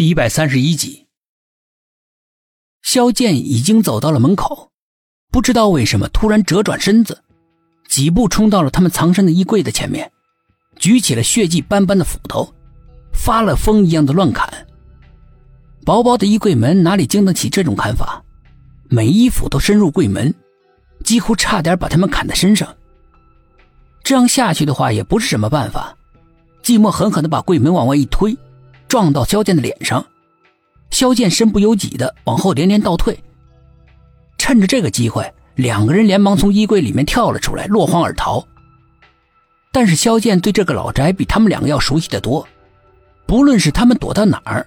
第一百三十一集，萧剑已经走到了门口，不知道为什么突然折转身子，几步冲到了他们藏身的衣柜的前面，举起了血迹斑斑的斧头，发了疯一样的乱砍。薄薄的衣柜门哪里经得起这种砍法？每一斧都深入柜门，几乎差点把他们砍在身上。这样下去的话，也不是什么办法。寂寞狠狠地把柜门往外一推。撞到萧剑的脸上，萧剑身不由己的往后连连倒退。趁着这个机会，两个人连忙从衣柜里面跳了出来，落荒而逃。但是萧剑对这个老宅比他们两个要熟悉的多，不论是他们躲到哪儿，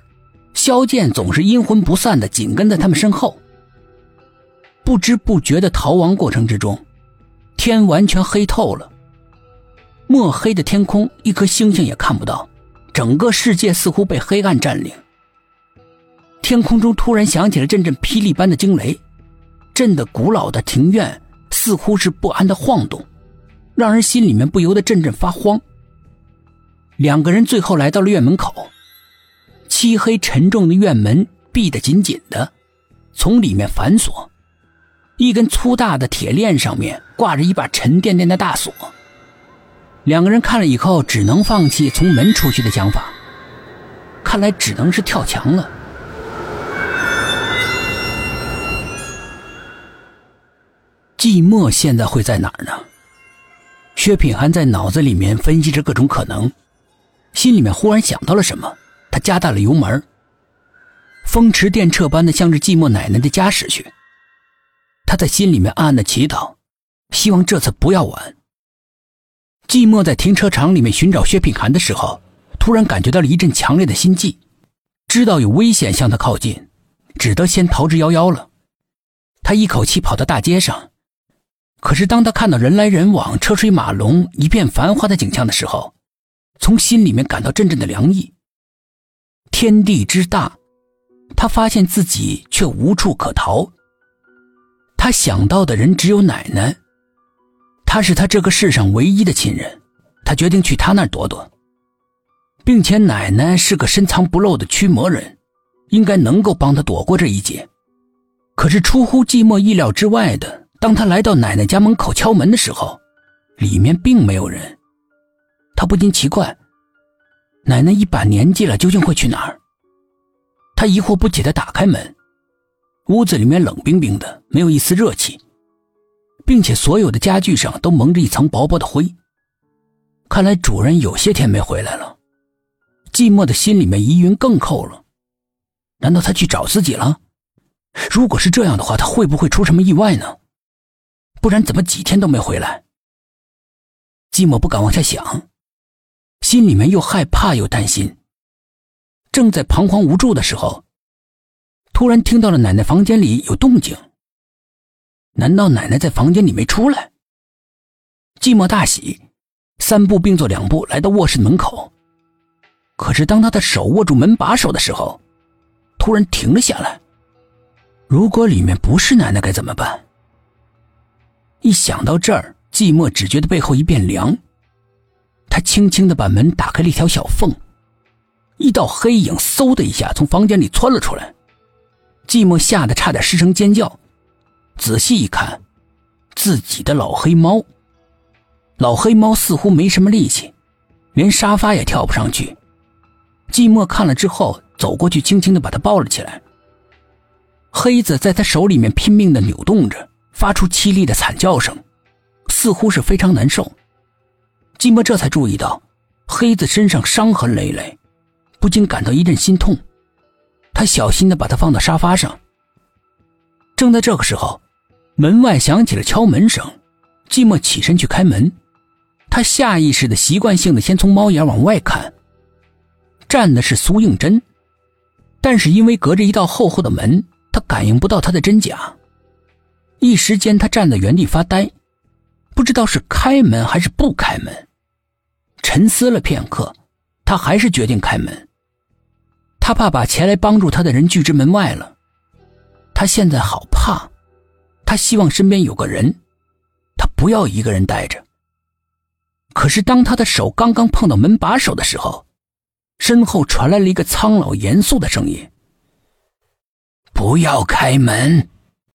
萧剑总是阴魂不散的紧跟在他们身后。不知不觉的逃亡过程之中，天完全黑透了，墨黑的天空，一颗星星也看不到。整个世界似乎被黑暗占领，天空中突然响起了阵阵霹雳般的惊雷，震得古老的庭院似乎是不安的晃动，让人心里面不由得阵阵发慌。两个人最后来到了院门口，漆黑沉重的院门闭得紧紧的，从里面反锁，一根粗大的铁链上面挂着一把沉甸甸的大锁。两个人看了以后，只能放弃从门出去的想法。看来只能是跳墙了。寂寞现在会在哪儿呢？薛品涵在脑子里面分析着各种可能，心里面忽然想到了什么，他加大了油门，风驰电掣般的向着寂寞奶奶的家驶去。他在心里面暗暗的祈祷，希望这次不要晚。寂寞在停车场里面寻找薛品涵的时候，突然感觉到了一阵强烈的心悸，知道有危险向他靠近，只得先逃之夭夭了。他一口气跑到大街上，可是当他看到人来人往、车水马龙、一片繁华的景象的时候，从心里面感到阵阵的凉意。天地之大，他发现自己却无处可逃。他想到的人只有奶奶。他是他这个世上唯一的亲人，他决定去他那儿躲躲，并且奶奶是个深藏不露的驱魔人，应该能够帮他躲过这一劫。可是出乎寂寞意料之外的，当他来到奶奶家门口敲门的时候，里面并没有人。他不禁奇怪，奶奶一把年纪了，究竟会去哪儿？他疑惑不解的打开门，屋子里面冷冰冰的，没有一丝热气。并且所有的家具上都蒙着一层薄薄的灰，看来主人有些天没回来了。寂寞的心里面疑云更扣了，难道他去找自己了？如果是这样的话，他会不会出什么意外呢？不然怎么几天都没回来？寂寞不敢往下想，心里面又害怕又担心。正在彷徨无助的时候，突然听到了奶奶房间里有动静。难道奶奶在房间里没出来？寂寞大喜，三步并作两步来到卧室门口。可是当他的手握住门把手的时候，突然停了下来。如果里面不是奶奶该怎么办？一想到这儿，寂寞只觉得背后一片凉。他轻轻的把门打开了一条小缝，一道黑影嗖的一下从房间里窜了出来。寂寞吓得差点失声尖叫。仔细一看，自己的老黑猫。老黑猫似乎没什么力气，连沙发也跳不上去。寂寞看了之后，走过去，轻轻的把它抱了起来。黑子在他手里面拼命的扭动着，发出凄厉的惨叫声，似乎是非常难受。寂寞这才注意到，黑子身上伤痕累累，不禁感到一阵心痛。他小心的把它放到沙发上。正在这个时候，门外响起了敲门声。寂寞起身去开门，他下意识的、习惯性的先从猫眼往外看，站的是苏应真，但是因为隔着一道厚厚的门，他感应不到他的真假。一时间，他站在原地发呆，不知道是开门还是不开门。沉思了片刻，他还是决定开门。他怕把前来帮助他的人拒之门外了。他现在好怕，他希望身边有个人，他不要一个人待着。可是当他的手刚刚碰到门把手的时候，身后传来了一个苍老严肃的声音：“不要开门。”